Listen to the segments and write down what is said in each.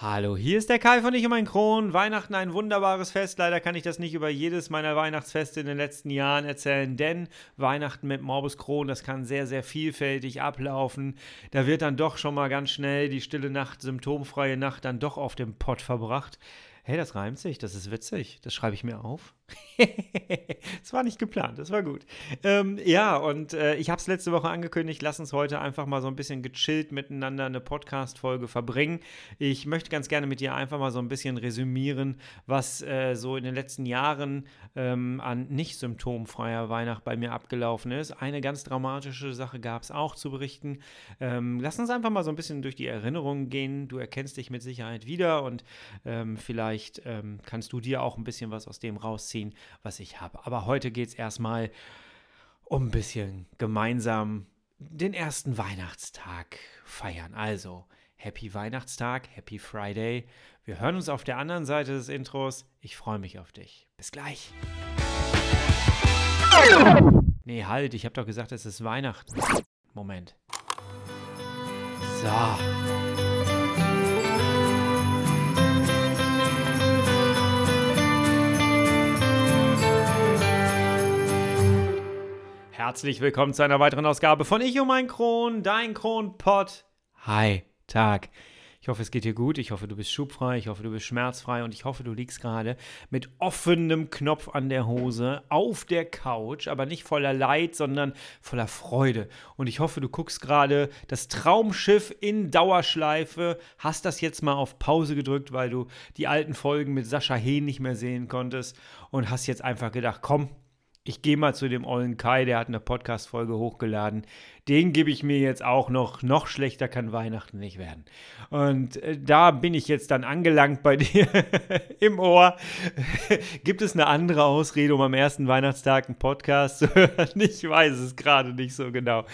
Hallo, hier ist der Kai von Ich und mein Kron. Weihnachten ein wunderbares Fest. Leider kann ich das nicht über jedes meiner Weihnachtsfeste in den letzten Jahren erzählen, denn Weihnachten mit Morbus Kron, das kann sehr, sehr vielfältig ablaufen. Da wird dann doch schon mal ganz schnell die stille Nacht, symptomfreie Nacht dann doch auf dem Pott verbracht. Hey, das reimt sich, das ist witzig. Das schreibe ich mir auf. das war nicht geplant, das war gut. Ähm, ja, und äh, ich habe es letzte Woche angekündigt, lass uns heute einfach mal so ein bisschen gechillt miteinander eine Podcast-Folge verbringen. Ich möchte ganz gerne mit dir einfach mal so ein bisschen resümieren, was äh, so in den letzten Jahren ähm, an nicht symptomfreier Weihnacht bei mir abgelaufen ist. Eine ganz dramatische Sache gab es auch zu berichten. Ähm, lass uns einfach mal so ein bisschen durch die Erinnerungen gehen. Du erkennst dich mit Sicherheit wieder und ähm, vielleicht ähm, kannst du dir auch ein bisschen was aus dem rausziehen ziehen, was ich habe. Aber heute geht es erstmal um ein bisschen gemeinsam den ersten Weihnachtstag feiern. Also, Happy Weihnachtstag, Happy Friday. Wir hören uns auf der anderen Seite des Intros. Ich freue mich auf dich. Bis gleich. Nee, halt, ich habe doch gesagt, es ist Weihnachten. Moment. So. Herzlich willkommen zu einer weiteren Ausgabe von Ich und mein Kron, dein Kronpott. Hi, Tag. Ich hoffe, es geht dir gut. Ich hoffe, du bist schubfrei. Ich hoffe, du bist schmerzfrei. Und ich hoffe, du liegst gerade mit offenem Knopf an der Hose auf der Couch, aber nicht voller Leid, sondern voller Freude. Und ich hoffe, du guckst gerade das Traumschiff in Dauerschleife, hast das jetzt mal auf Pause gedrückt, weil du die alten Folgen mit Sascha Hehn nicht mehr sehen konntest und hast jetzt einfach gedacht, komm, ich gehe mal zu dem ollen Kai, der hat eine Podcast-Folge hochgeladen den gebe ich mir jetzt auch noch. Noch schlechter kann Weihnachten nicht werden. Und äh, da bin ich jetzt dann angelangt bei dir im Ohr. Gibt es eine andere Ausrede, um am ersten Weihnachtstag einen Podcast zu hören? Ich weiß es gerade nicht so genau.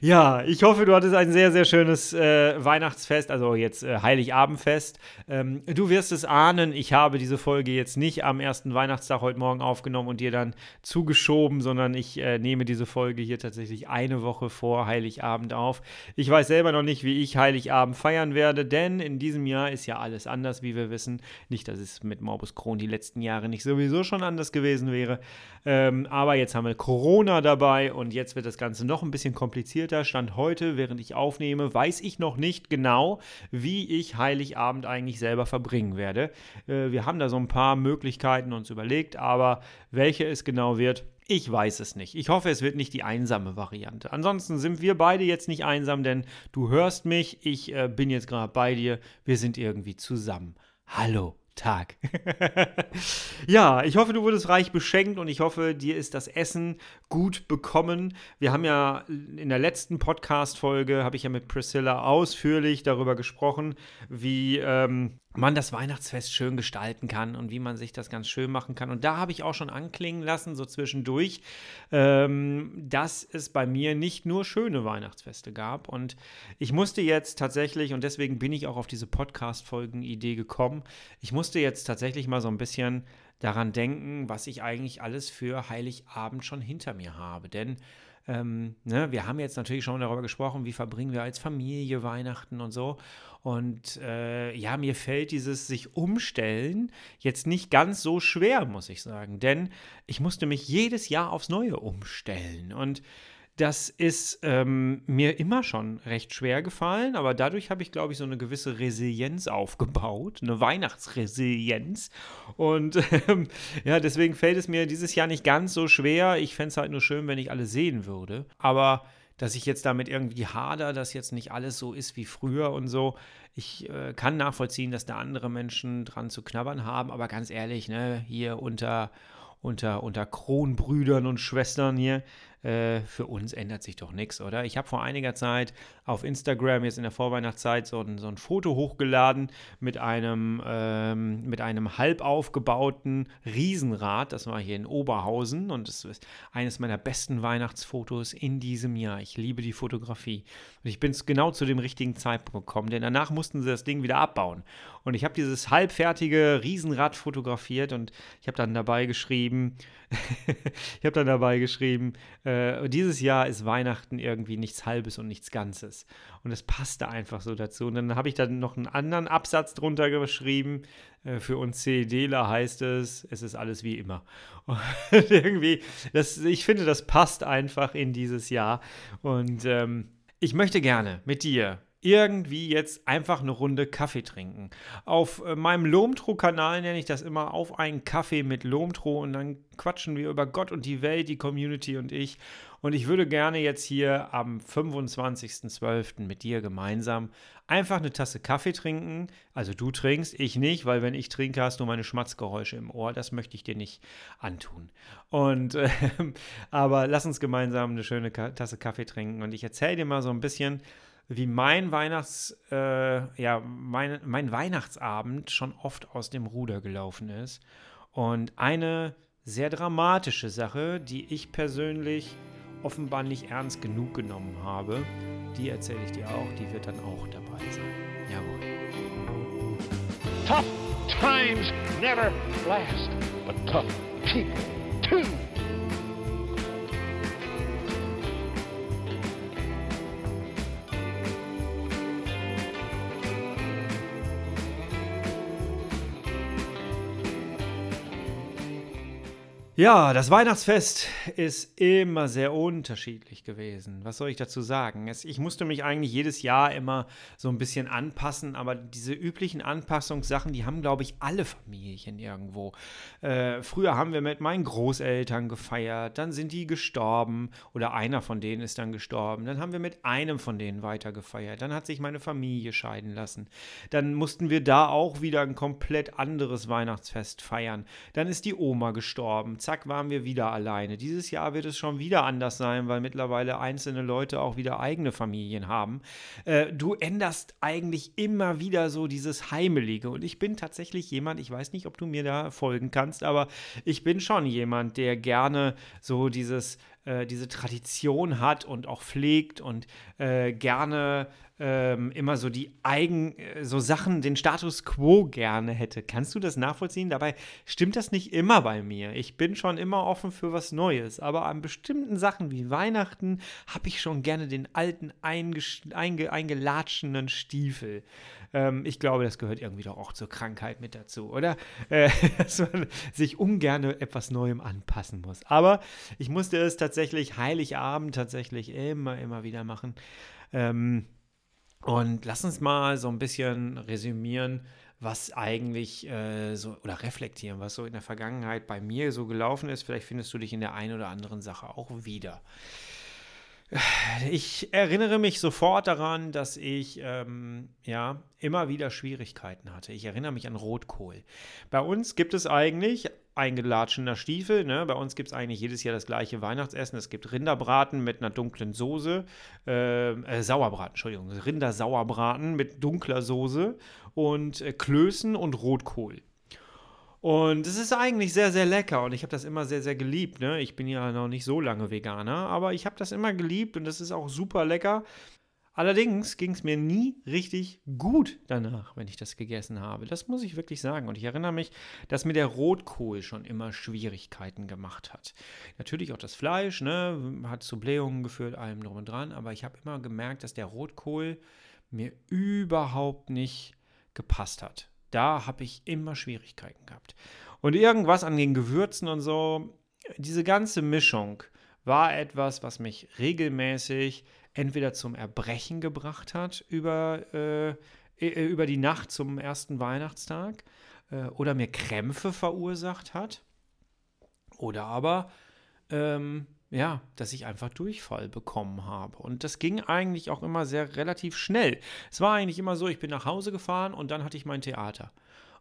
Ja, ich hoffe, du hattest ein sehr, sehr schönes äh, Weihnachtsfest, also jetzt äh, Heiligabendfest. Ähm, du wirst es ahnen, ich habe diese Folge jetzt nicht am ersten Weihnachtstag heute Morgen aufgenommen und dir dann zugeschoben, sondern ich äh, nehme diese Folge hier tatsächlich eine Woche vor vor Heiligabend auf. Ich weiß selber noch nicht, wie ich Heiligabend feiern werde, denn in diesem Jahr ist ja alles anders, wie wir wissen. Nicht, dass es mit Morbus Crohn die letzten Jahre nicht sowieso schon anders gewesen wäre. Ähm, aber jetzt haben wir Corona dabei und jetzt wird das Ganze noch ein bisschen komplizierter. Stand heute, während ich aufnehme, weiß ich noch nicht genau, wie ich Heiligabend eigentlich selber verbringen werde. Äh, wir haben da so ein paar Möglichkeiten uns überlegt, aber welche es genau wird, ich weiß es nicht. Ich hoffe, es wird nicht die einsame Variante. Ansonsten sind wir beide jetzt nicht einsam, denn du hörst mich, ich äh, bin jetzt gerade bei dir, wir sind irgendwie zusammen. Hallo. Tag. ja, ich hoffe, du wurdest reich beschenkt und ich hoffe, dir ist das Essen gut bekommen. Wir haben ja in der letzten Podcast-Folge, habe ich ja mit Priscilla ausführlich darüber gesprochen, wie ähm, man das Weihnachtsfest schön gestalten kann und wie man sich das ganz schön machen kann. Und da habe ich auch schon anklingen lassen, so zwischendurch, ähm, dass es bei mir nicht nur schöne Weihnachtsfeste gab. Und ich musste jetzt tatsächlich, und deswegen bin ich auch auf diese Podcast-Folgen-Idee gekommen, ich musste jetzt tatsächlich mal so ein bisschen daran denken, was ich eigentlich alles für Heiligabend schon hinter mir habe. Denn ähm, ne, wir haben jetzt natürlich schon darüber gesprochen, wie verbringen wir als Familie Weihnachten und so. Und äh, ja, mir fällt dieses sich umstellen jetzt nicht ganz so schwer, muss ich sagen. Denn ich musste mich jedes Jahr aufs Neue umstellen. Und das ist ähm, mir immer schon recht schwer gefallen, aber dadurch habe ich, glaube ich, so eine gewisse Resilienz aufgebaut, eine Weihnachtsresilienz. Und ähm, ja, deswegen fällt es mir dieses Jahr nicht ganz so schwer. Ich fände es halt nur schön, wenn ich alle sehen würde. Aber dass ich jetzt damit irgendwie hader, dass jetzt nicht alles so ist wie früher und so. Ich äh, kann nachvollziehen, dass da andere Menschen dran zu knabbern haben, aber ganz ehrlich, ne, hier unter, unter, unter Kronbrüdern und Schwestern hier, äh, für uns ändert sich doch nichts, oder? Ich habe vor einiger Zeit auf Instagram jetzt in der Vorweihnachtszeit so ein, so ein Foto hochgeladen mit einem, ähm, mit einem halb aufgebauten Riesenrad. Das war hier in Oberhausen und das ist eines meiner besten Weihnachtsfotos in diesem Jahr. Ich liebe die Fotografie. Und ich bin genau zu dem richtigen Zeitpunkt gekommen, denn danach mussten sie das Ding wieder abbauen. Und ich habe dieses halbfertige Riesenrad fotografiert und ich habe dann dabei geschrieben, ich habe dann dabei geschrieben, Äh, dieses Jahr ist Weihnachten irgendwie nichts Halbes und nichts Ganzes. Und es passte einfach so dazu. Und dann habe ich dann noch einen anderen Absatz drunter geschrieben. Äh, für uns CEDler heißt es, es ist alles wie immer. Und irgendwie, das, ich finde, das passt einfach in dieses Jahr. Und ähm, ich möchte gerne mit dir irgendwie jetzt einfach eine Runde Kaffee trinken. Auf äh, meinem Lomtro-Kanal nenne ich das immer auf einen Kaffee mit Lomtro und dann quatschen wir über Gott und die Welt, die Community und ich. Und ich würde gerne jetzt hier am 25.12. mit dir gemeinsam einfach eine Tasse Kaffee trinken. Also du trinkst, ich nicht, weil wenn ich trinke, hast du meine Schmatzgeräusche im Ohr. Das möchte ich dir nicht antun. Und äh, aber lass uns gemeinsam eine schöne Tasse Kaffee trinken und ich erzähle dir mal so ein bisschen, wie mein Weihnachts, äh, ja, mein, mein Weihnachtsabend schon oft aus dem Ruder gelaufen ist. Und eine sehr dramatische Sache, die ich persönlich offenbar nicht ernst genug genommen habe, die erzähle ich dir auch, die wird dann auch dabei sein. Jawohl. Tough times never last, but tough people too. Ja, das Weihnachtsfest ist immer sehr unterschiedlich gewesen. Was soll ich dazu sagen? Es, ich musste mich eigentlich jedes Jahr immer so ein bisschen anpassen, aber diese üblichen Anpassungssachen, die haben, glaube ich, alle Familien irgendwo. Äh, früher haben wir mit meinen Großeltern gefeiert, dann sind die gestorben oder einer von denen ist dann gestorben. Dann haben wir mit einem von denen weiter gefeiert. Dann hat sich meine Familie scheiden lassen. Dann mussten wir da auch wieder ein komplett anderes Weihnachtsfest feiern. Dann ist die Oma gestorben zack, waren wir wieder alleine. Dieses Jahr wird es schon wieder anders sein, weil mittlerweile einzelne Leute auch wieder eigene Familien haben. Äh, du änderst eigentlich immer wieder so dieses Heimelige. Und ich bin tatsächlich jemand, ich weiß nicht, ob du mir da folgen kannst, aber ich bin schon jemand, der gerne so dieses äh, diese Tradition hat und auch pflegt und äh, gerne ähm, immer so die eigen, äh, so Sachen, den Status quo gerne hätte. Kannst du das nachvollziehen? Dabei stimmt das nicht immer bei mir. Ich bin schon immer offen für was Neues, aber an bestimmten Sachen wie Weihnachten habe ich schon gerne den alten einge eingelatschenen Stiefel. Ähm, ich glaube, das gehört irgendwie doch auch zur Krankheit mit dazu, oder? Äh, dass man sich ungern etwas Neuem anpassen muss. Aber ich musste es tatsächlich Heiligabend tatsächlich immer, immer wieder machen. Ähm, und lass uns mal so ein bisschen resümieren, was eigentlich äh, so oder reflektieren, was so in der Vergangenheit bei mir so gelaufen ist. Vielleicht findest du dich in der einen oder anderen Sache auch wieder. Ich erinnere mich sofort daran, dass ich ähm, ja immer wieder Schwierigkeiten hatte. Ich erinnere mich an Rotkohl. Bei uns gibt es eigentlich eingelatschener Stiefel. Ne? Bei uns gibt es eigentlich jedes Jahr das gleiche Weihnachtsessen. Es gibt Rinderbraten mit einer dunklen Soße. Äh, äh, Sauerbraten, Entschuldigung. Rindersauerbraten mit dunkler Soße und äh, Klößen und Rotkohl. Und es ist eigentlich sehr, sehr lecker und ich habe das immer sehr, sehr geliebt. Ne? Ich bin ja noch nicht so lange Veganer, aber ich habe das immer geliebt und das ist auch super lecker. Allerdings ging es mir nie richtig gut danach, wenn ich das gegessen habe. Das muss ich wirklich sagen. Und ich erinnere mich, dass mir der Rotkohl schon immer Schwierigkeiten gemacht hat. Natürlich auch das Fleisch, ne, hat zu Blähungen geführt, allem drum und dran. Aber ich habe immer gemerkt, dass der Rotkohl mir überhaupt nicht gepasst hat da habe ich immer Schwierigkeiten gehabt. Und irgendwas an den Gewürzen und so, diese ganze Mischung war etwas, was mich regelmäßig entweder zum Erbrechen gebracht hat über, äh, äh über die Nacht zum ersten Weihnachtstag äh, oder mir Krämpfe verursacht hat. Oder aber ähm, ja, dass ich einfach Durchfall bekommen habe. Und das ging eigentlich auch immer sehr relativ schnell. Es war eigentlich immer so, ich bin nach Hause gefahren und dann hatte ich mein Theater.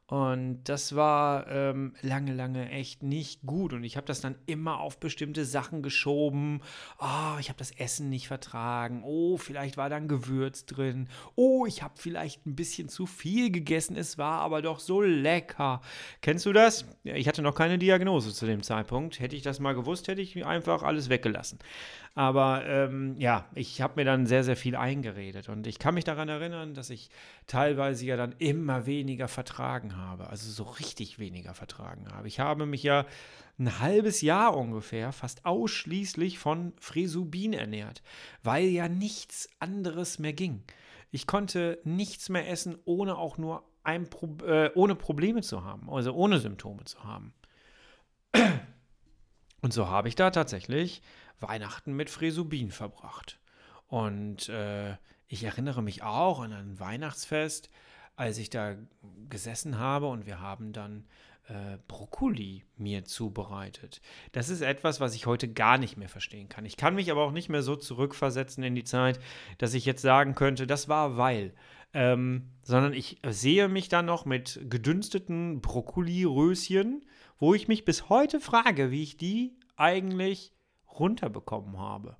Und das war ähm, lange, lange echt nicht gut. Und ich habe das dann immer auf bestimmte Sachen geschoben. Oh, ich habe das Essen nicht vertragen. Oh, vielleicht war da ein Gewürz drin. Oh, ich habe vielleicht ein bisschen zu viel gegessen. Es war aber doch so lecker. Kennst du das? Ich hatte noch keine Diagnose zu dem Zeitpunkt. Hätte ich das mal gewusst, hätte ich einfach alles weggelassen. Aber ähm, ja, ich habe mir dann sehr, sehr viel eingeredet. Und ich kann mich daran erinnern, dass ich teilweise ja dann immer weniger vertragen habe also so richtig weniger vertragen habe. Ich habe mich ja ein halbes Jahr ungefähr fast ausschließlich von Fresubin ernährt, weil ja nichts anderes mehr ging. Ich konnte nichts mehr essen, ohne auch nur ein Pro äh, ohne Probleme zu haben, also ohne Symptome zu haben. Und so habe ich da tatsächlich Weihnachten mit Fresubin verbracht. Und äh, ich erinnere mich auch an ein Weihnachtsfest, als ich da gesessen habe und wir haben dann äh, Brokkoli mir zubereitet. Das ist etwas, was ich heute gar nicht mehr verstehen kann. Ich kann mich aber auch nicht mehr so zurückversetzen in die Zeit, dass ich jetzt sagen könnte, das war weil. Ähm, sondern ich sehe mich dann noch mit gedünsteten Brokkoli-Röschen, wo ich mich bis heute frage, wie ich die eigentlich runterbekommen habe.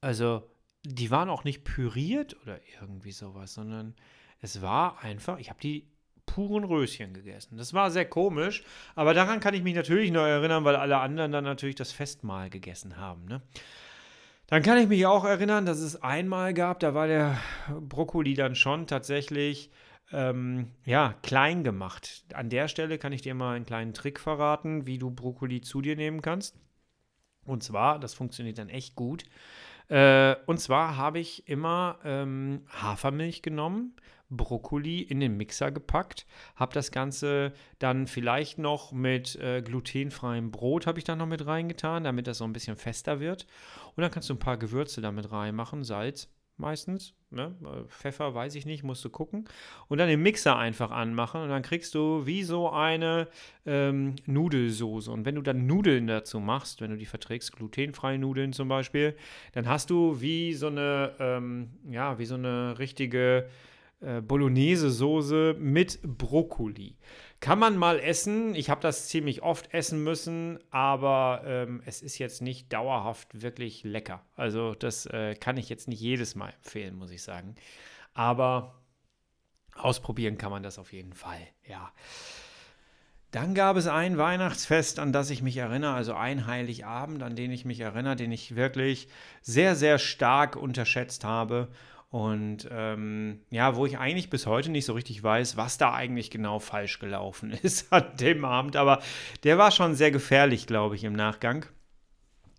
Also, die waren auch nicht püriert oder irgendwie sowas, sondern es war einfach, ich habe die puren Röschen gegessen. Das war sehr komisch, aber daran kann ich mich natürlich noch erinnern, weil alle anderen dann natürlich das Festmahl gegessen haben. Ne? Dann kann ich mich auch erinnern, dass es einmal gab, da war der Brokkoli dann schon tatsächlich ähm, ja, klein gemacht. An der Stelle kann ich dir mal einen kleinen Trick verraten, wie du Brokkoli zu dir nehmen kannst. Und zwar, das funktioniert dann echt gut. Äh, und zwar habe ich immer ähm, Hafermilch genommen, Brokkoli in den Mixer gepackt, habe das Ganze dann vielleicht noch mit äh, glutenfreiem Brot habe ich da noch mit reingetan, damit das so ein bisschen fester wird. Und dann kannst du ein paar Gewürze damit reinmachen, Salz, meistens. Ne? Äh, Pfeffer weiß ich nicht, musst du gucken. Und dann den Mixer einfach anmachen und dann kriegst du wie so eine ähm, Nudelsoße. Und wenn du dann Nudeln dazu machst, wenn du die verträgst, glutenfreie Nudeln zum Beispiel, dann hast du wie so eine, ähm, ja, wie so eine richtige äh, Bolognese-Soße mit Brokkoli. Kann man mal essen. Ich habe das ziemlich oft essen müssen, aber ähm, es ist jetzt nicht dauerhaft wirklich lecker. Also das äh, kann ich jetzt nicht jedes Mal empfehlen, muss ich sagen. Aber ausprobieren kann man das auf jeden Fall, ja. Dann gab es ein Weihnachtsfest, an das ich mich erinnere, also ein Heiligabend, an den ich mich erinnere, den ich wirklich sehr, sehr stark unterschätzt habe. Und ähm, ja, wo ich eigentlich bis heute nicht so richtig weiß, was da eigentlich genau falsch gelaufen ist an dem Abend. Aber der war schon sehr gefährlich, glaube ich, im Nachgang.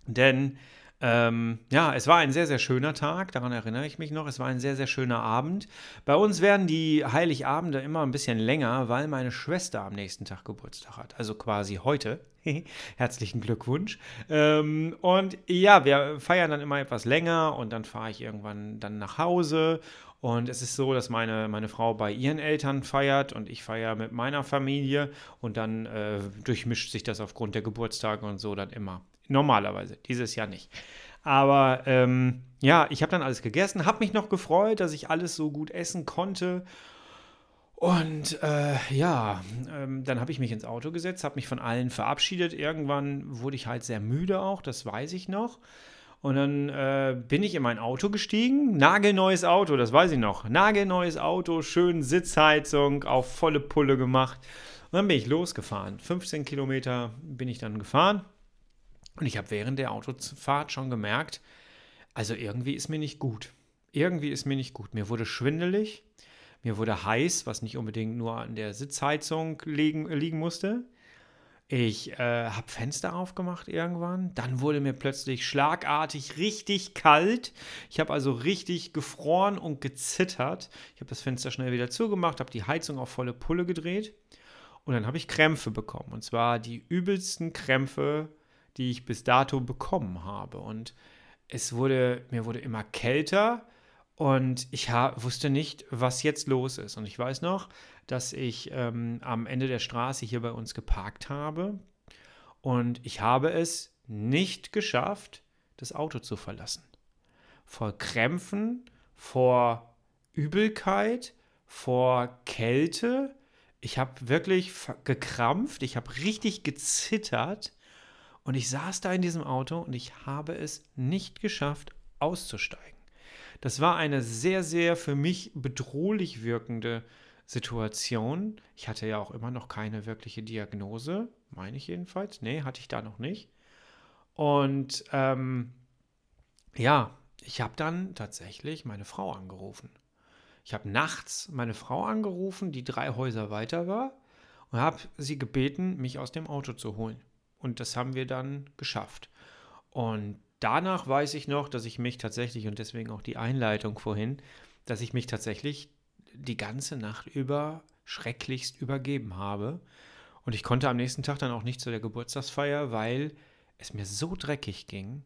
Denn ähm, ja, es war ein sehr, sehr schöner Tag, daran erinnere ich mich noch. Es war ein sehr, sehr schöner Abend. Bei uns werden die Heiligabende immer ein bisschen länger, weil meine Schwester am nächsten Tag Geburtstag hat. Also quasi heute. Herzlichen Glückwunsch. Ähm, und ja, wir feiern dann immer etwas länger und dann fahre ich irgendwann dann nach Hause. Und es ist so, dass meine, meine Frau bei ihren Eltern feiert und ich feiere mit meiner Familie. Und dann äh, durchmischt sich das aufgrund der Geburtstage und so dann immer. Normalerweise, dieses Jahr nicht. Aber ähm, ja, ich habe dann alles gegessen, habe mich noch gefreut, dass ich alles so gut essen konnte. Und äh, ja, ähm, dann habe ich mich ins Auto gesetzt, habe mich von allen verabschiedet. Irgendwann wurde ich halt sehr müde auch, das weiß ich noch. Und dann äh, bin ich in mein Auto gestiegen. Nagelneues Auto, das weiß ich noch. Nagelneues Auto, schön Sitzheizung, auf volle Pulle gemacht. Und dann bin ich losgefahren. 15 Kilometer bin ich dann gefahren. Und ich habe während der Autofahrt schon gemerkt, also irgendwie ist mir nicht gut. Irgendwie ist mir nicht gut. Mir wurde schwindelig, mir wurde heiß, was nicht unbedingt nur an der Sitzheizung liegen, liegen musste. Ich äh, habe Fenster aufgemacht irgendwann. Dann wurde mir plötzlich schlagartig richtig kalt. Ich habe also richtig gefroren und gezittert. Ich habe das Fenster schnell wieder zugemacht, habe die Heizung auf volle Pulle gedreht. Und dann habe ich Krämpfe bekommen. Und zwar die übelsten Krämpfe, die ich bis dato bekommen habe. Und es wurde, mir wurde immer kälter und ich wusste nicht, was jetzt los ist. Und ich weiß noch, dass ich ähm, am Ende der Straße hier bei uns geparkt habe und ich habe es nicht geschafft, das Auto zu verlassen. Vor Krämpfen, vor Übelkeit, vor Kälte. Ich habe wirklich gekrampft, ich habe richtig gezittert und ich saß da in diesem Auto und ich habe es nicht geschafft, auszusteigen. Das war eine sehr, sehr für mich bedrohlich wirkende Situation. Ich hatte ja auch immer noch keine wirkliche Diagnose, meine ich jedenfalls. Nee, hatte ich da noch nicht. Und ähm, ja, ich habe dann tatsächlich meine Frau angerufen. Ich habe nachts meine Frau angerufen, die drei Häuser weiter war und habe sie gebeten, mich aus dem Auto zu holen. Und das haben wir dann geschafft. Und danach weiß ich noch, dass ich mich tatsächlich, und deswegen auch die Einleitung vorhin, dass ich mich tatsächlich die ganze Nacht über schrecklichst übergeben habe. Und ich konnte am nächsten Tag dann auch nicht zu der Geburtstagsfeier, weil es mir so dreckig ging.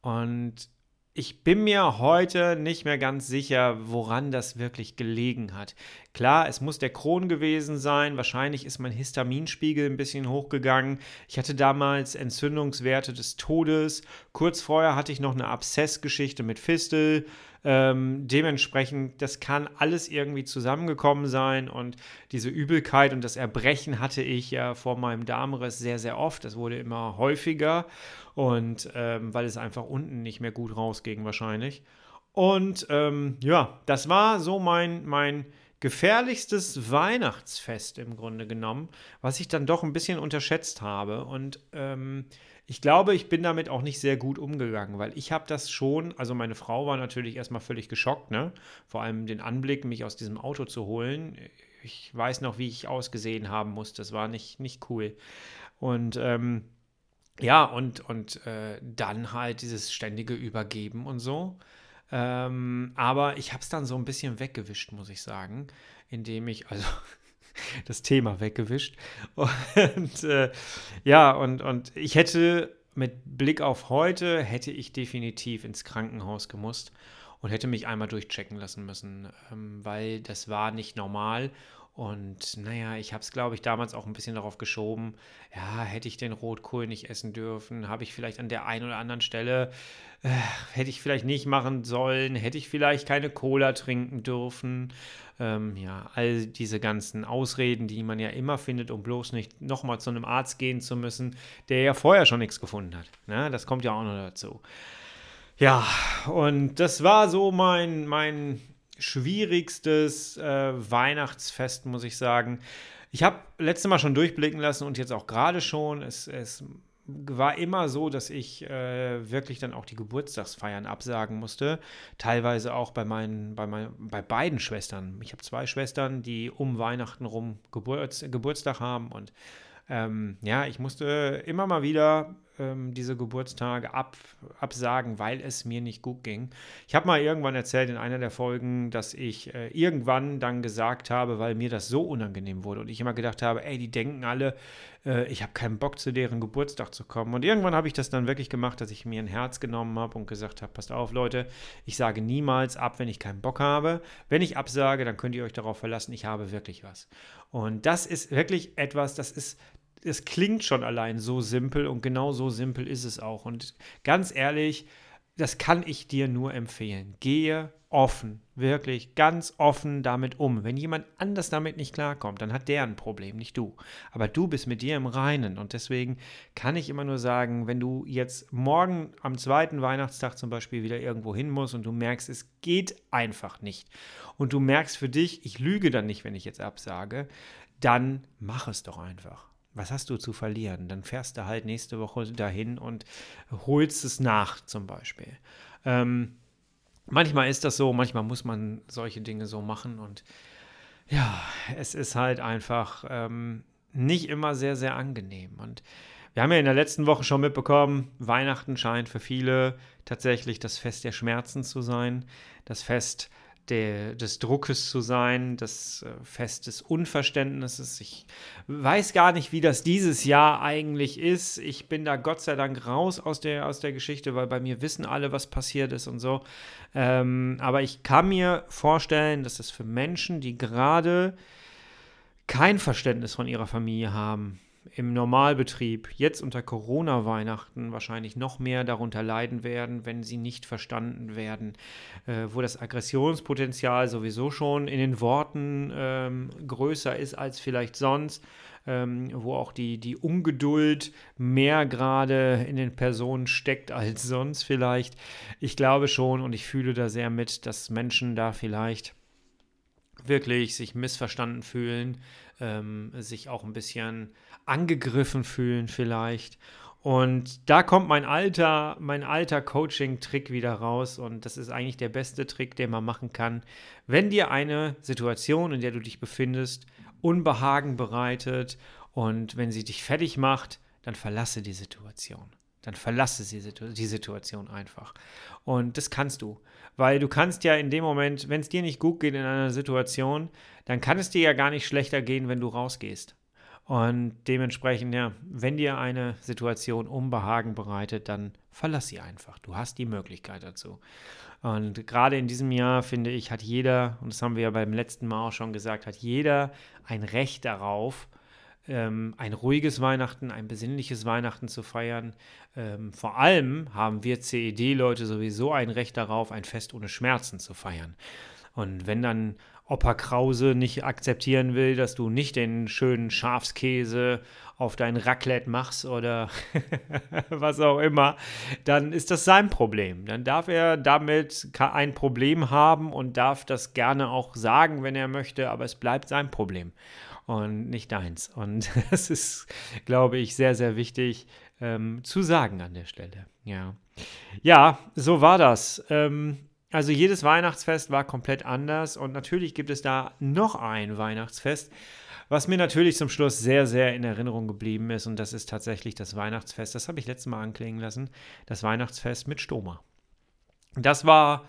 Und ich bin mir heute nicht mehr ganz sicher, woran das wirklich gelegen hat. Klar, es muss der Kron gewesen sein. Wahrscheinlich ist mein Histaminspiegel ein bisschen hochgegangen. Ich hatte damals Entzündungswerte des Todes. Kurz vorher hatte ich noch eine Abszessgeschichte mit Fistel. Ähm, dementsprechend, das kann alles irgendwie zusammengekommen sein und diese Übelkeit und das Erbrechen hatte ich ja vor meinem Darmriss sehr, sehr oft. Das wurde immer häufiger und ähm, weil es einfach unten nicht mehr gut rausging wahrscheinlich. Und ähm, ja, das war so mein, mein gefährlichstes Weihnachtsfest im Grunde genommen, was ich dann doch ein bisschen unterschätzt habe. Und ähm, ich glaube, ich bin damit auch nicht sehr gut umgegangen, weil ich habe das schon, also meine Frau war natürlich erstmal völlig geschockt, ne? Vor allem den Anblick, mich aus diesem Auto zu holen. Ich weiß noch, wie ich ausgesehen haben musste. Das war nicht, nicht cool. Und ähm, ja, und, und äh, dann halt dieses ständige Übergeben und so. Ähm, aber ich habe es dann so ein bisschen weggewischt, muss ich sagen, indem ich, also das Thema weggewischt. Und äh, ja, und, und ich hätte mit Blick auf heute, hätte ich definitiv ins Krankenhaus gemusst und hätte mich einmal durchchecken lassen müssen, ähm, weil das war nicht normal und naja, ich habe es, glaube ich, damals auch ein bisschen darauf geschoben, ja, hätte ich den Rotkohl nicht essen dürfen, habe ich vielleicht an der einen oder anderen Stelle, äh, hätte ich vielleicht nicht machen sollen, hätte ich vielleicht keine Cola trinken dürfen. Ähm, ja, all diese ganzen Ausreden, die man ja immer findet, um bloß nicht nochmal zu einem Arzt gehen zu müssen, der ja vorher schon nichts gefunden hat. Ne? Das kommt ja auch noch dazu. Ja, und das war so mein, mein schwierigstes äh, Weihnachtsfest, muss ich sagen. Ich habe letztes Mal schon durchblicken lassen und jetzt auch gerade schon. Es, es, war immer so, dass ich äh, wirklich dann auch die Geburtstagsfeiern absagen musste. Teilweise auch bei meinen, bei, mein, bei beiden Schwestern. Ich habe zwei Schwestern, die um Weihnachten rum Geburts, Geburtstag haben und ähm, ja, ich musste immer mal wieder ähm, diese Geburtstage ab, absagen, weil es mir nicht gut ging. Ich habe mal irgendwann erzählt in einer der Folgen, dass ich äh, irgendwann dann gesagt habe, weil mir das so unangenehm wurde und ich immer gedacht habe, ey, die denken alle, äh, ich habe keinen Bock zu deren Geburtstag zu kommen. Und irgendwann habe ich das dann wirklich gemacht, dass ich mir ein Herz genommen habe und gesagt habe, passt auf, Leute, ich sage niemals ab, wenn ich keinen Bock habe. Wenn ich absage, dann könnt ihr euch darauf verlassen, ich habe wirklich was. Und das ist wirklich etwas, das ist es klingt schon allein so simpel und genau so simpel ist es auch. Und ganz ehrlich, das kann ich dir nur empfehlen. Gehe offen, wirklich ganz offen damit um. Wenn jemand anders damit nicht klarkommt, dann hat der ein Problem, nicht du. Aber du bist mit dir im Reinen und deswegen kann ich immer nur sagen, wenn du jetzt morgen am zweiten Weihnachtstag zum Beispiel wieder irgendwo hin musst und du merkst, es geht einfach nicht und du merkst für dich, ich lüge dann nicht, wenn ich jetzt absage, dann mach es doch einfach was hast du zu verlieren? Dann fährst du halt nächste Woche dahin und holst es nach, zum Beispiel. Ähm, manchmal ist das so, manchmal muss man solche Dinge so machen und ja, es ist halt einfach ähm, nicht immer sehr, sehr angenehm. Und wir haben ja in der letzten Woche schon mitbekommen, Weihnachten scheint für viele tatsächlich das Fest der Schmerzen zu sein. Das Fest der, des Druckes zu sein, das äh, Fest des Unverständnisses. Ich weiß gar nicht, wie das dieses Jahr eigentlich ist. Ich bin da Gott sei Dank raus aus der, aus der Geschichte, weil bei mir wissen alle, was passiert ist und so. Ähm, aber ich kann mir vorstellen, dass es für Menschen, die gerade kein Verständnis von ihrer Familie haben, im Normalbetrieb jetzt unter Corona-Weihnachten wahrscheinlich noch mehr darunter leiden werden, wenn sie nicht verstanden werden, äh, wo das Aggressionspotenzial sowieso schon in den Worten ähm, größer ist als vielleicht sonst, ähm, wo auch die, die Ungeduld mehr gerade in den Personen steckt als sonst vielleicht. Ich glaube schon und ich fühle da sehr mit, dass Menschen da vielleicht wirklich sich missverstanden fühlen, ähm, sich auch ein bisschen angegriffen fühlen vielleicht. Und da kommt mein alter, mein alter Coaching-Trick wieder raus. Und das ist eigentlich der beste Trick, den man machen kann. Wenn dir eine Situation, in der du dich befindest, Unbehagen bereitet und wenn sie dich fertig macht, dann verlasse die Situation. Dann verlasse die Situation einfach. Und das kannst du. Weil du kannst ja in dem Moment, wenn es dir nicht gut geht in einer Situation, dann kann es dir ja gar nicht schlechter gehen, wenn du rausgehst. Und dementsprechend, ja, wenn dir eine Situation Unbehagen bereitet, dann verlass sie einfach. Du hast die Möglichkeit dazu. Und gerade in diesem Jahr, finde ich, hat jeder, und das haben wir ja beim letzten Mal auch schon gesagt, hat jeder ein Recht darauf, ähm, ein ruhiges Weihnachten, ein besinnliches Weihnachten zu feiern. Ähm, vor allem haben wir CED-Leute sowieso ein Recht darauf, ein Fest ohne Schmerzen zu feiern. Und wenn dann Opa Krause nicht akzeptieren will, dass du nicht den schönen Schafskäse auf dein Raclette machst oder was auch immer, dann ist das sein Problem. Dann darf er damit ein Problem haben und darf das gerne auch sagen, wenn er möchte, aber es bleibt sein Problem und nicht deins. Und das ist, glaube ich, sehr, sehr wichtig ähm, zu sagen an der Stelle. Ja, ja so war das. Ähm, also jedes Weihnachtsfest war komplett anders und natürlich gibt es da noch ein Weihnachtsfest, was mir natürlich zum Schluss sehr, sehr in Erinnerung geblieben ist und das ist tatsächlich das Weihnachtsfest. Das habe ich letztes Mal anklingen lassen. Das Weihnachtsfest mit Stoma. Das war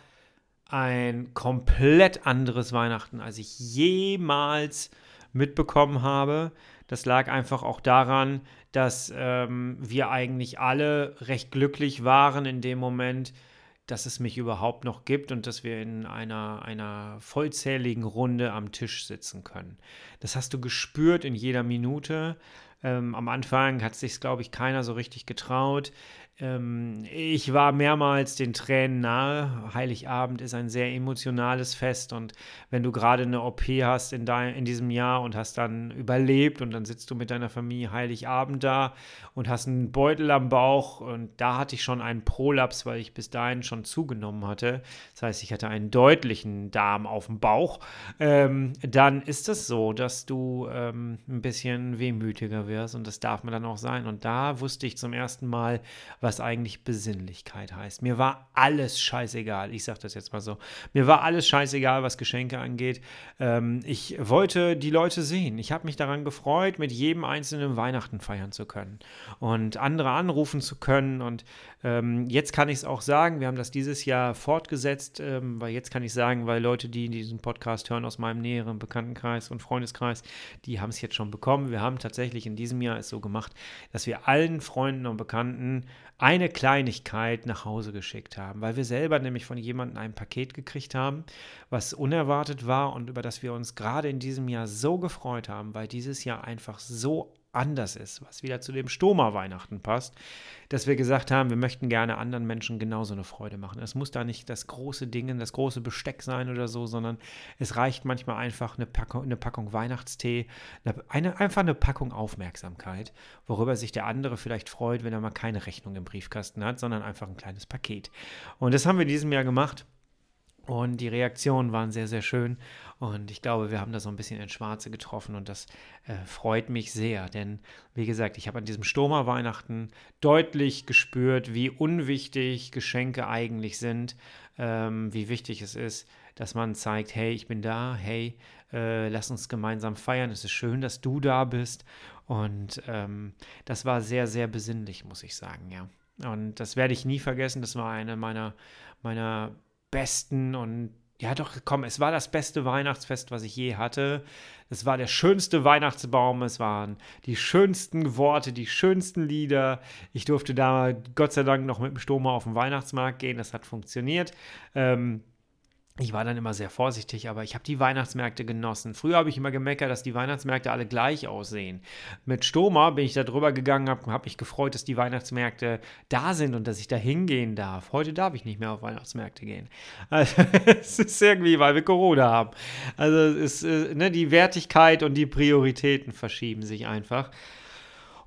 ein komplett anderes Weihnachten, als ich jemals mitbekommen habe. Das lag einfach auch daran, dass ähm, wir eigentlich alle recht glücklich waren in dem Moment, dass es mich überhaupt noch gibt und dass wir in einer, einer vollzähligen Runde am Tisch sitzen können. Das hast du gespürt in jeder Minute. Ähm, am Anfang hat sich, glaube ich, keiner so richtig getraut. Ähm, ich war mehrmals den Tränen nahe. Heiligabend ist ein sehr emotionales Fest und wenn du gerade eine OP hast in, dein, in diesem Jahr und hast dann überlebt und dann sitzt du mit deiner Familie Heiligabend da und hast einen Beutel am Bauch und da hatte ich schon einen Prolaps, weil ich bis dahin schon zugenommen hatte. Das heißt, ich hatte einen deutlichen Darm auf dem Bauch. Ähm, dann ist es so, dass du ähm, ein bisschen wehmütiger wirst und das darf man dann auch sein. Und da wusste ich zum ersten Mal, was was eigentlich Besinnlichkeit heißt. Mir war alles scheißegal. Ich sage das jetzt mal so. Mir war alles scheißegal, was Geschenke angeht. Ähm, ich wollte die Leute sehen. Ich habe mich daran gefreut, mit jedem einzelnen Weihnachten feiern zu können und andere anrufen zu können. Und ähm, jetzt kann ich es auch sagen. Wir haben das dieses Jahr fortgesetzt, ähm, weil jetzt kann ich sagen, weil Leute, die diesen Podcast hören aus meinem näheren Bekanntenkreis und Freundeskreis, die haben es jetzt schon bekommen. Wir haben tatsächlich in diesem Jahr es so gemacht, dass wir allen Freunden und Bekannten eine Kleinigkeit nach Hause geschickt haben, weil wir selber nämlich von jemandem ein Paket gekriegt haben, was unerwartet war und über das wir uns gerade in diesem Jahr so gefreut haben, weil dieses Jahr einfach so anders ist, was wieder zu dem Stoma-Weihnachten passt, dass wir gesagt haben, wir möchten gerne anderen Menschen genauso eine Freude machen. Es muss da nicht das große Ding, das große Besteck sein oder so, sondern es reicht manchmal einfach eine Packung, eine Packung Weihnachtstee, eine, einfach eine Packung Aufmerksamkeit, worüber sich der andere vielleicht freut, wenn er mal keine Rechnung im Briefkasten hat, sondern einfach ein kleines Paket. Und das haben wir in diesem Jahr gemacht. Und die Reaktionen waren sehr, sehr schön. Und ich glaube, wir haben da so ein bisschen ins Schwarze getroffen und das äh, freut mich sehr. Denn, wie gesagt, ich habe an diesem Sturmer Weihnachten deutlich gespürt, wie unwichtig Geschenke eigentlich sind, ähm, wie wichtig es ist, dass man zeigt, hey, ich bin da, hey, äh, lass uns gemeinsam feiern. Es ist schön, dass du da bist. Und ähm, das war sehr, sehr besinnlich, muss ich sagen, ja. Und das werde ich nie vergessen. Das war eine meiner, meiner besten und ja, doch, komm, es war das beste Weihnachtsfest, was ich je hatte. Es war der schönste Weihnachtsbaum, es waren die schönsten Worte, die schönsten Lieder. Ich durfte da Gott sei Dank noch mit dem Stoma auf den Weihnachtsmarkt gehen, das hat funktioniert. Ähm, ich war dann immer sehr vorsichtig, aber ich habe die Weihnachtsmärkte genossen. Früher habe ich immer gemeckert, dass die Weihnachtsmärkte alle gleich aussehen. Mit Stoma bin ich da drüber gegangen, habe hab mich gefreut, dass die Weihnachtsmärkte da sind und dass ich da hingehen darf. Heute darf ich nicht mehr auf Weihnachtsmärkte gehen. Also, es ist irgendwie, weil wir Corona haben. Also es ist, äh, ne, die Wertigkeit und die Prioritäten verschieben sich einfach.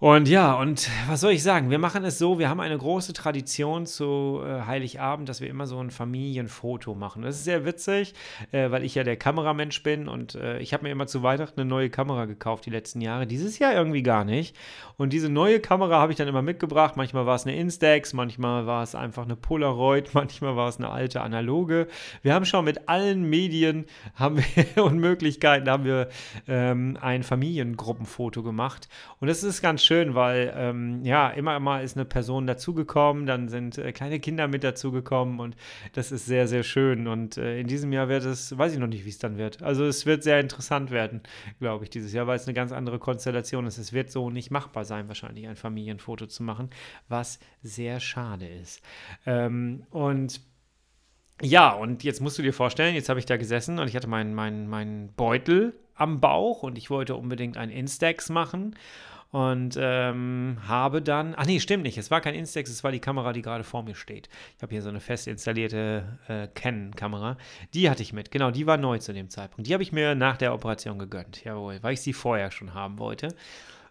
Und ja, und was soll ich sagen? Wir machen es so, wir haben eine große Tradition zu äh, Heiligabend, dass wir immer so ein Familienfoto machen. Das ist sehr witzig, äh, weil ich ja der Kameramensch bin und äh, ich habe mir immer zu Weihnachten eine neue Kamera gekauft die letzten Jahre. Dieses Jahr irgendwie gar nicht. Und diese neue Kamera habe ich dann immer mitgebracht. Manchmal war es eine Instax, manchmal war es einfach eine Polaroid, manchmal war es eine alte analoge. Wir haben schon mit allen Medien haben wir und Möglichkeiten haben wir ähm, ein Familiengruppenfoto gemacht. Und das ist ganz schön schön, weil ähm, ja, immer mal ist eine Person dazugekommen, dann sind äh, kleine Kinder mit dazugekommen und das ist sehr, sehr schön. Und äh, in diesem Jahr wird es, weiß ich noch nicht, wie es dann wird. Also es wird sehr interessant werden, glaube ich, dieses Jahr, weil es eine ganz andere Konstellation ist. Es wird so nicht machbar sein, wahrscheinlich ein Familienfoto zu machen, was sehr schade ist. Ähm, und ja, und jetzt musst du dir vorstellen, jetzt habe ich da gesessen und ich hatte meinen mein, mein Beutel am Bauch und ich wollte unbedingt ein Instax machen und ähm, habe dann, ach nee, stimmt nicht, es war kein Instax, es war die Kamera, die gerade vor mir steht. Ich habe hier so eine fest installierte äh, Canon-Kamera. Die hatte ich mit, genau, die war neu zu dem Zeitpunkt. Die habe ich mir nach der Operation gegönnt, jawohl, weil ich sie vorher schon haben wollte.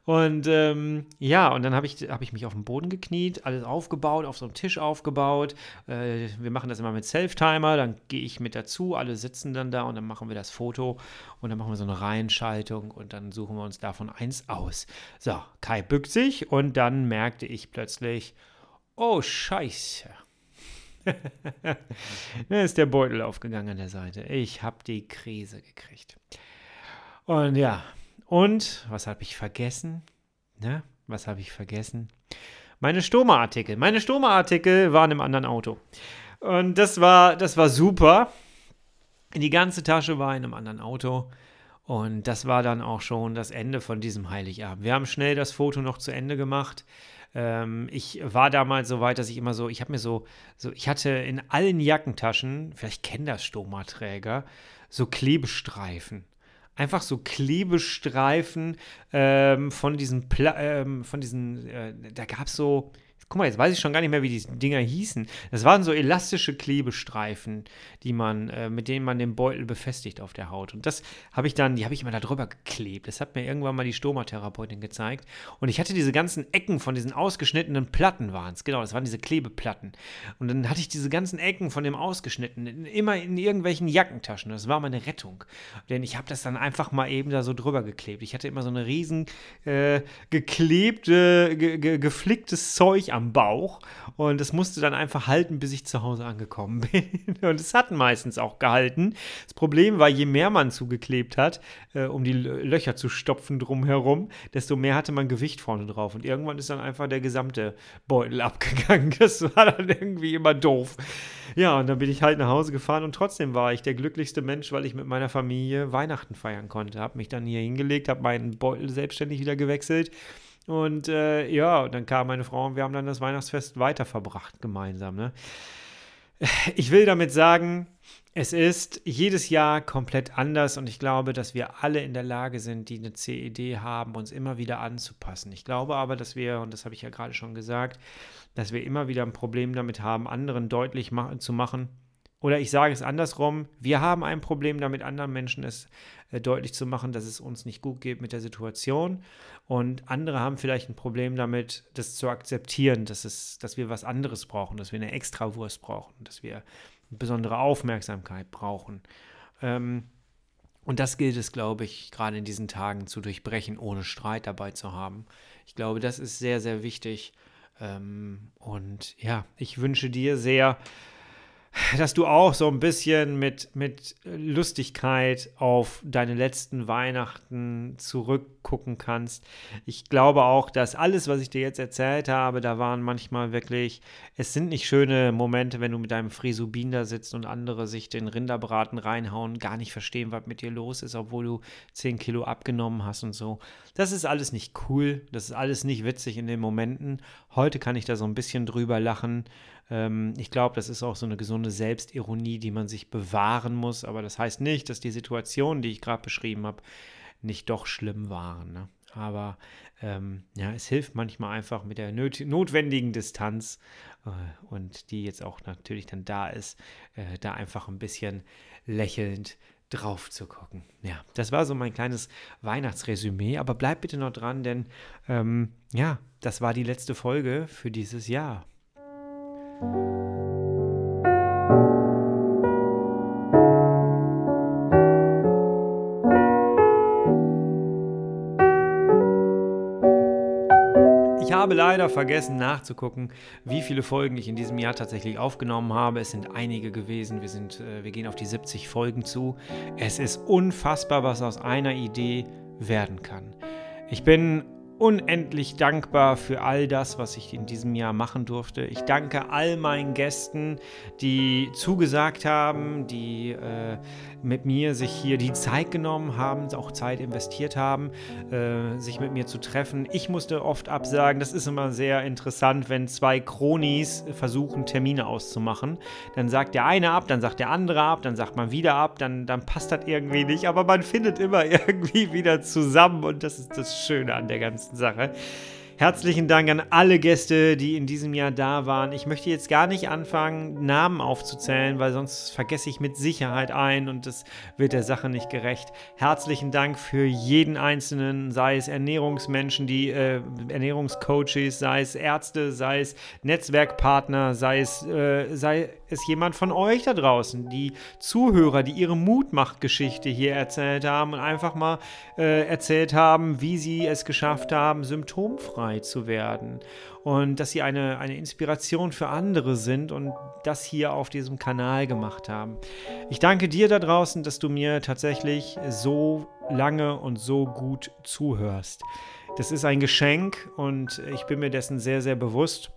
Und ähm, ja, und dann habe ich, hab ich mich auf den Boden gekniet, alles aufgebaut, auf so einem Tisch aufgebaut. Äh, wir machen das immer mit Self-Timer, dann gehe ich mit dazu, alle sitzen dann da und dann machen wir das Foto und dann machen wir so eine Reihenschaltung und dann suchen wir uns davon eins aus. So, Kai bückt sich und dann merkte ich plötzlich, oh Scheiße. da ist der Beutel aufgegangen an der Seite. Ich habe die Krise gekriegt. Und ja, und was habe ich vergessen? Ne? Was habe ich vergessen? Meine Stoma-Artikel. Meine Stoma-Artikel waren im anderen Auto. Und das war, das war super. Die ganze Tasche war in einem anderen Auto. Und das war dann auch schon das Ende von diesem Heiligabend. Wir haben schnell das Foto noch zu Ende gemacht. Ähm, ich war damals so weit, dass ich immer so, ich habe mir so, so, ich hatte in allen Jackentaschen, vielleicht kennen das Stomaträger, so Klebestreifen einfach so Klebestreifen ähm, von diesen, Pla ähm, von diesen, äh, da gab es so, guck mal, jetzt weiß ich schon gar nicht mehr, wie die Dinger hießen. Das waren so elastische Klebestreifen, die man, äh, mit denen man den Beutel befestigt auf der Haut. Und das habe ich dann, die habe ich immer da drüber geklebt. Das hat mir irgendwann mal die Stomatherapeutin gezeigt. Und ich hatte diese ganzen Ecken von diesen ausgeschnittenen Platten waren es. Genau, das waren diese Klebeplatten. Und dann hatte ich diese ganzen Ecken von dem ausgeschnittenen immer in irgendwelchen Jackentaschen. Das war meine Rettung. Denn ich habe das dann einfach mal eben da so drüber geklebt. Ich hatte immer so eine riesen äh, geklebte, ge ge geflicktes Zeug am am Bauch und es musste dann einfach halten, bis ich zu Hause angekommen bin. Und es hat meistens auch gehalten. Das Problem war, je mehr man zugeklebt hat, äh, um die Löcher zu stopfen drumherum, desto mehr hatte man Gewicht vorne drauf. Und irgendwann ist dann einfach der gesamte Beutel abgegangen. Das war dann irgendwie immer doof. Ja, und dann bin ich halt nach Hause gefahren und trotzdem war ich der glücklichste Mensch, weil ich mit meiner Familie Weihnachten feiern konnte. Habe mich dann hier hingelegt, habe meinen Beutel selbstständig wieder gewechselt und äh, ja, und dann kam meine Frau und wir haben dann das Weihnachtsfest weiter verbracht gemeinsam. Ne? Ich will damit sagen, es ist jedes Jahr komplett anders und ich glaube, dass wir alle in der Lage sind, die eine CED haben, uns immer wieder anzupassen. Ich glaube aber, dass wir, und das habe ich ja gerade schon gesagt, dass wir immer wieder ein Problem damit haben, anderen deutlich ma zu machen, oder ich sage es andersrum, wir haben ein Problem damit, anderen Menschen es äh, deutlich zu machen, dass es uns nicht gut geht mit der Situation. Und andere haben vielleicht ein Problem damit, das zu akzeptieren, dass, es, dass wir was anderes brauchen, dass wir eine Extrawurst brauchen, dass wir besondere Aufmerksamkeit brauchen. Ähm, und das gilt es, glaube ich, gerade in diesen Tagen zu durchbrechen, ohne Streit dabei zu haben. Ich glaube, das ist sehr, sehr wichtig. Ähm, und ja, ich wünsche dir sehr, dass du auch so ein bisschen mit, mit Lustigkeit auf deine letzten Weihnachten zurückgucken kannst. Ich glaube auch, dass alles, was ich dir jetzt erzählt habe, da waren manchmal wirklich, es sind nicht schöne Momente, wenn du mit deinem Frisubin da sitzt und andere sich den Rinderbraten reinhauen, gar nicht verstehen, was mit dir los ist, obwohl du 10 Kilo abgenommen hast und so. Das ist alles nicht cool, das ist alles nicht witzig in den Momenten. Heute kann ich da so ein bisschen drüber lachen. Ähm, ich glaube, das ist auch so eine gesunde Selbstironie, die man sich bewahren muss. Aber das heißt nicht, dass die Situationen, die ich gerade beschrieben habe, nicht doch schlimm waren. Ne? Aber ähm, ja, es hilft manchmal einfach mit der notwendigen Distanz äh, und die jetzt auch natürlich dann da ist, äh, da einfach ein bisschen lächelnd drauf zu gucken. Ja, das war so mein kleines Weihnachtsresümee, aber bleibt bitte noch dran, denn ähm, ja, das war die letzte Folge für dieses Jahr. Ich habe leider vergessen nachzugucken, wie viele Folgen ich in diesem Jahr tatsächlich aufgenommen habe. Es sind einige gewesen. Wir, sind, äh, wir gehen auf die 70 Folgen zu. Es ist unfassbar, was aus einer Idee werden kann. Ich bin unendlich dankbar für all das, was ich in diesem Jahr machen durfte. Ich danke all meinen Gästen, die zugesagt haben, die äh, mit mir sich hier die Zeit genommen haben, auch Zeit investiert haben, äh, sich mit mir zu treffen. Ich musste oft absagen. Das ist immer sehr interessant, wenn zwei Kronis versuchen, Termine auszumachen. Dann sagt der eine ab, dann sagt der andere ab, dann sagt man wieder ab, dann, dann passt das irgendwie nicht. Aber man findet immer irgendwie wieder zusammen und das ist das Schöne an der ganzen Sache. Herzlichen Dank an alle Gäste, die in diesem Jahr da waren. Ich möchte jetzt gar nicht anfangen, Namen aufzuzählen, weil sonst vergesse ich mit Sicherheit ein und das wird der Sache nicht gerecht. Herzlichen Dank für jeden Einzelnen, sei es Ernährungsmenschen, die äh, Ernährungscoaches, sei es Ärzte, sei es Netzwerkpartner, sei es, äh, sei es jemand von euch da draußen, die Zuhörer, die ihre Mutmachtgeschichte hier erzählt haben und einfach mal äh, erzählt haben, wie sie es geschafft haben, symptomfrei zu werden und dass sie eine, eine Inspiration für andere sind und das hier auf diesem Kanal gemacht haben. Ich danke dir da draußen, dass du mir tatsächlich so lange und so gut zuhörst. Das ist ein Geschenk und ich bin mir dessen sehr, sehr bewusst.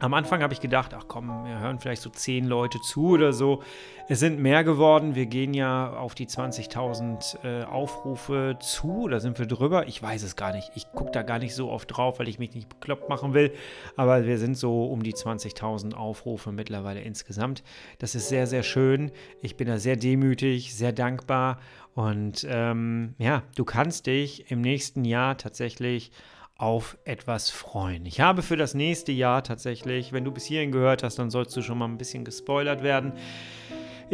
Am Anfang habe ich gedacht, ach komm, wir hören vielleicht so zehn Leute zu oder so. Es sind mehr geworden. Wir gehen ja auf die 20.000 äh, Aufrufe zu. Da sind wir drüber. Ich weiß es gar nicht. Ich gucke da gar nicht so oft drauf, weil ich mich nicht bekloppt machen will. Aber wir sind so um die 20.000 Aufrufe mittlerweile insgesamt. Das ist sehr, sehr schön. Ich bin da sehr demütig, sehr dankbar. Und ähm, ja, du kannst dich im nächsten Jahr tatsächlich auf etwas freuen. Ich habe für das nächste Jahr tatsächlich, wenn du bis hierhin gehört hast, dann sollst du schon mal ein bisschen gespoilert werden.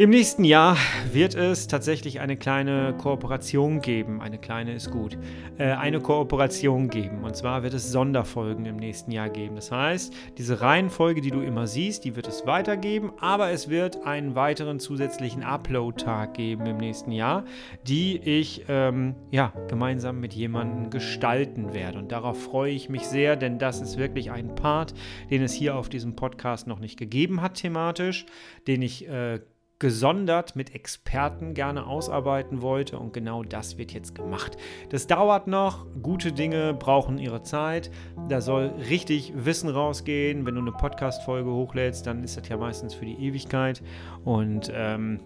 Im nächsten Jahr wird es tatsächlich eine kleine Kooperation geben. Eine kleine ist gut. Äh, eine Kooperation geben. Und zwar wird es Sonderfolgen im nächsten Jahr geben. Das heißt, diese Reihenfolge, die du immer siehst, die wird es weitergeben. Aber es wird einen weiteren zusätzlichen Upload-Tag geben im nächsten Jahr, die ich ähm, ja, gemeinsam mit jemandem gestalten werde. Und darauf freue ich mich sehr, denn das ist wirklich ein Part, den es hier auf diesem Podcast noch nicht gegeben hat thematisch, den ich äh, gesondert mit Experten gerne ausarbeiten wollte und genau das wird jetzt gemacht. Das dauert noch, gute Dinge brauchen ihre Zeit, da soll richtig Wissen rausgehen. Wenn du eine Podcast-Folge hochlädst, dann ist das ja meistens für die Ewigkeit und ähm,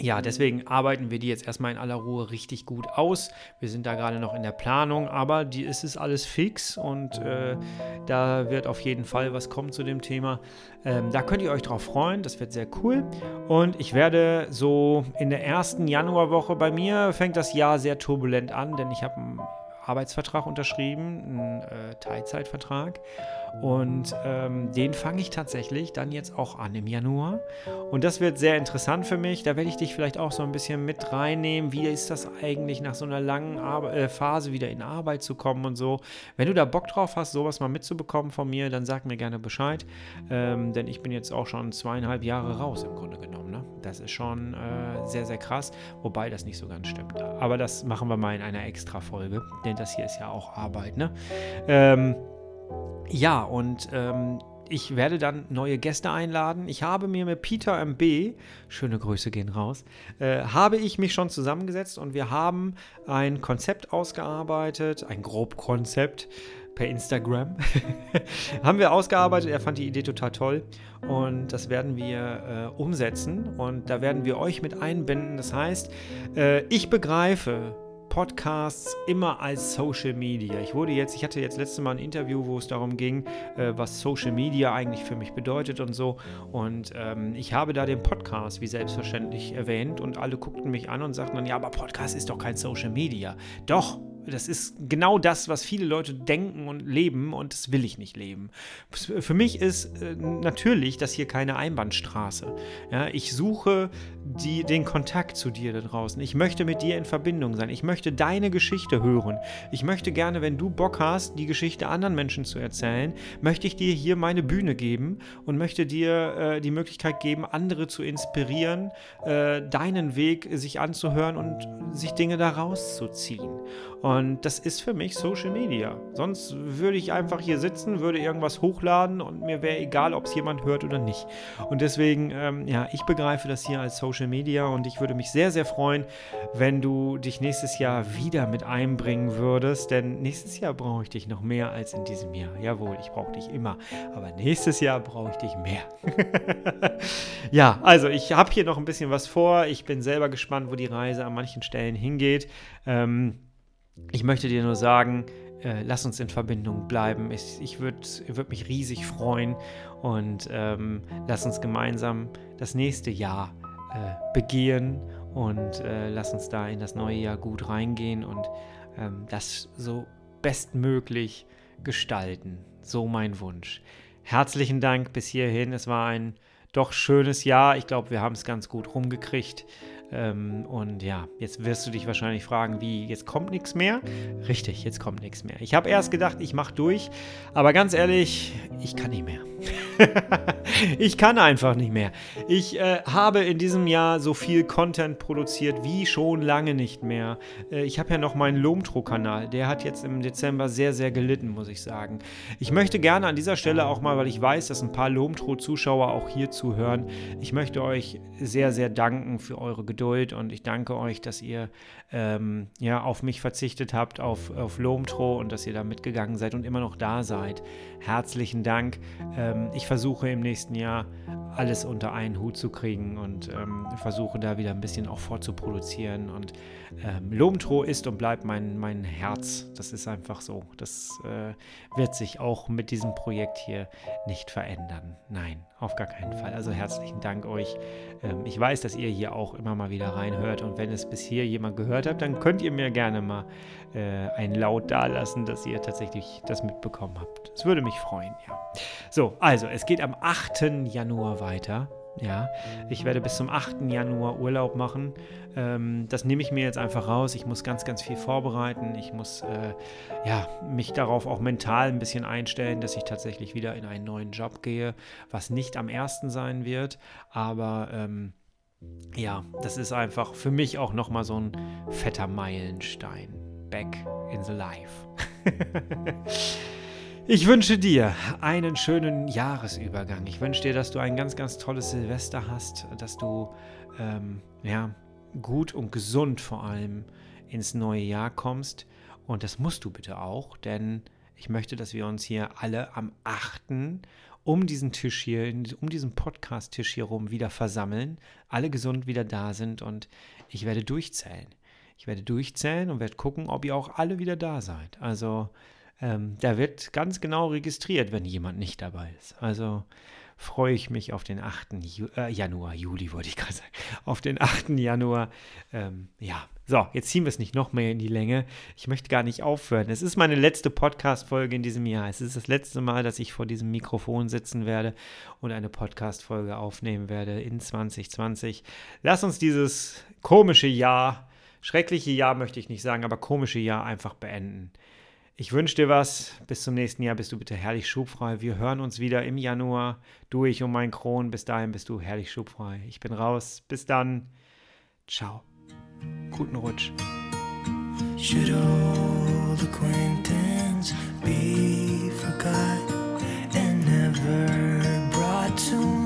ja, deswegen arbeiten wir die jetzt erstmal in aller Ruhe richtig gut aus. Wir sind da gerade noch in der Planung, aber die, es ist alles fix und äh, da wird auf jeden Fall was kommen zu dem Thema. Ähm, da könnt ihr euch drauf freuen, das wird sehr cool. Und ich werde so in der ersten Januarwoche bei mir fängt das Jahr sehr turbulent an, denn ich habe einen Arbeitsvertrag unterschrieben, einen äh, Teilzeitvertrag. Und ähm, den fange ich tatsächlich dann jetzt auch an im Januar. Und das wird sehr interessant für mich. Da werde ich dich vielleicht auch so ein bisschen mit reinnehmen. Wie ist das eigentlich, nach so einer langen Ar äh, Phase wieder in Arbeit zu kommen und so. Wenn du da Bock drauf hast, sowas mal mitzubekommen von mir, dann sag mir gerne Bescheid. Ähm, denn ich bin jetzt auch schon zweieinhalb Jahre raus im Grunde genommen. Das ist schon äh, sehr, sehr krass. Wobei das nicht so ganz stimmt. Aber das machen wir mal in einer extra Folge. Denn das hier ist ja auch Arbeit. Ne? Ähm, ja, und ähm, ich werde dann neue Gäste einladen. Ich habe mir mit Peter MB, schöne Grüße gehen raus, äh, habe ich mich schon zusammengesetzt und wir haben ein Konzept ausgearbeitet, ein Grobkonzept per Instagram. haben wir ausgearbeitet. Er fand die Idee total toll und das werden wir äh, umsetzen und da werden wir euch mit einbinden. Das heißt, äh, ich begreife, Podcasts immer als Social Media. Ich wurde jetzt, ich hatte jetzt letzte Mal ein Interview, wo es darum ging, äh, was Social Media eigentlich für mich bedeutet und so. Und ähm, ich habe da den Podcast wie selbstverständlich erwähnt und alle guckten mich an und sagten dann, ja, aber Podcast ist doch kein Social Media. Doch, das ist genau das, was viele Leute denken und leben und das will ich nicht leben. Für mich ist äh, natürlich das hier keine Einbahnstraße. Ja, ich suche die, den Kontakt zu dir da draußen. Ich möchte mit dir in Verbindung sein. Ich möchte deine Geschichte hören. Ich möchte gerne, wenn du Bock hast, die Geschichte anderen Menschen zu erzählen, möchte ich dir hier meine Bühne geben und möchte dir äh, die Möglichkeit geben, andere zu inspirieren, äh, deinen Weg sich anzuhören und sich Dinge daraus zu ziehen. Und das ist für mich Social Media. Sonst würde ich einfach hier sitzen, würde irgendwas hochladen und mir wäre egal, ob es jemand hört oder nicht. Und deswegen, ähm, ja, ich begreife das hier als Social Media und ich würde mich sehr, sehr freuen, wenn du dich nächstes Jahr wieder mit einbringen würdest, denn nächstes Jahr brauche ich dich noch mehr als in diesem Jahr. Jawohl, ich brauche dich immer, aber nächstes Jahr brauche ich dich mehr. ja, also ich habe hier noch ein bisschen was vor. Ich bin selber gespannt, wo die Reise an manchen Stellen hingeht. Ähm, ich möchte dir nur sagen, äh, lass uns in Verbindung bleiben. Ich, ich würde würd mich riesig freuen und ähm, lass uns gemeinsam das nächste Jahr äh, begehen und äh, lass uns da in das neue Jahr gut reingehen und ähm, das so bestmöglich gestalten. So mein Wunsch. Herzlichen Dank bis hierhin. Es war ein doch schönes Jahr. Ich glaube, wir haben es ganz gut rumgekriegt. Ähm, und ja, jetzt wirst du dich wahrscheinlich fragen, wie, jetzt kommt nichts mehr? Richtig, jetzt kommt nichts mehr. Ich habe erst gedacht, ich mache durch, aber ganz ehrlich, ich kann nicht mehr. ich kann einfach nicht mehr. Ich äh, habe in diesem Jahr so viel Content produziert wie schon lange nicht mehr. Äh, ich habe ja noch meinen Lomtro-Kanal. Der hat jetzt im Dezember sehr, sehr gelitten, muss ich sagen. Ich möchte gerne an dieser Stelle auch mal, weil ich weiß, dass ein paar Lomtro-Zuschauer auch hier zuhören, ich möchte euch sehr, sehr danken für eure Geduld und ich danke euch, dass ihr ähm, ja, auf mich verzichtet habt, auf, auf Lomtro und dass ihr da mitgegangen seid und immer noch da seid. Herzlichen Dank. Ähm, ich versuche im nächsten Jahr alles unter einen Hut zu kriegen und ähm, versuche da wieder ein bisschen auch vorzuproduzieren. Und ähm, Lomtro ist und bleibt mein, mein Herz. Das ist einfach so. Das äh, wird sich auch mit diesem Projekt hier nicht verändern. Nein, auf gar keinen Fall. Also herzlichen Dank euch. Ähm, ich weiß, dass ihr hier auch immer mal wieder reinhört und wenn es bis hier jemand gehört hat, dann könnt ihr mir gerne mal äh, ein Laut dalassen, dass ihr tatsächlich das mitbekommen habt. Es würde mich freuen, ja. So, also es geht am 8. Januar weiter. Ja, ich werde bis zum 8. Januar Urlaub machen. Ähm, das nehme ich mir jetzt einfach raus. Ich muss ganz, ganz viel vorbereiten. Ich muss äh, ja, mich darauf auch mental ein bisschen einstellen, dass ich tatsächlich wieder in einen neuen Job gehe, was nicht am 1. sein wird. Aber ähm, ja, das ist einfach für mich auch nochmal so ein fetter Meilenstein. Back in the life. Ich wünsche dir einen schönen Jahresübergang. Ich wünsche dir, dass du ein ganz, ganz tolles Silvester hast, dass du ähm, ja, gut und gesund vor allem ins neue Jahr kommst. Und das musst du bitte auch, denn ich möchte, dass wir uns hier alle am 8. um diesen Tisch hier, um diesen Podcast-Tisch hier rum wieder versammeln, alle gesund wieder da sind und ich werde durchzählen. Ich werde durchzählen und werde gucken, ob ihr auch alle wieder da seid. Also ähm, da wird ganz genau registriert, wenn jemand nicht dabei ist. Also freue ich mich auf den 8. Ju äh, Januar, Juli wollte ich gerade sagen, auf den 8. Januar. Ähm, ja, so, jetzt ziehen wir es nicht noch mehr in die Länge. Ich möchte gar nicht aufhören. Es ist meine letzte Podcast-Folge in diesem Jahr. Es ist das letzte Mal, dass ich vor diesem Mikrofon sitzen werde und eine Podcast-Folge aufnehmen werde in 2020. Lass uns dieses komische Jahr, schreckliche Jahr möchte ich nicht sagen, aber komische Jahr einfach beenden. Ich wünsche dir was. Bis zum nächsten Jahr bist du bitte herrlich schubfrei. Wir hören uns wieder im Januar. Du, ich und mein Kron. Bis dahin bist du herrlich schubfrei. Ich bin raus. Bis dann. Ciao. Guten Rutsch. Should old acquaintance be forgot and never brought to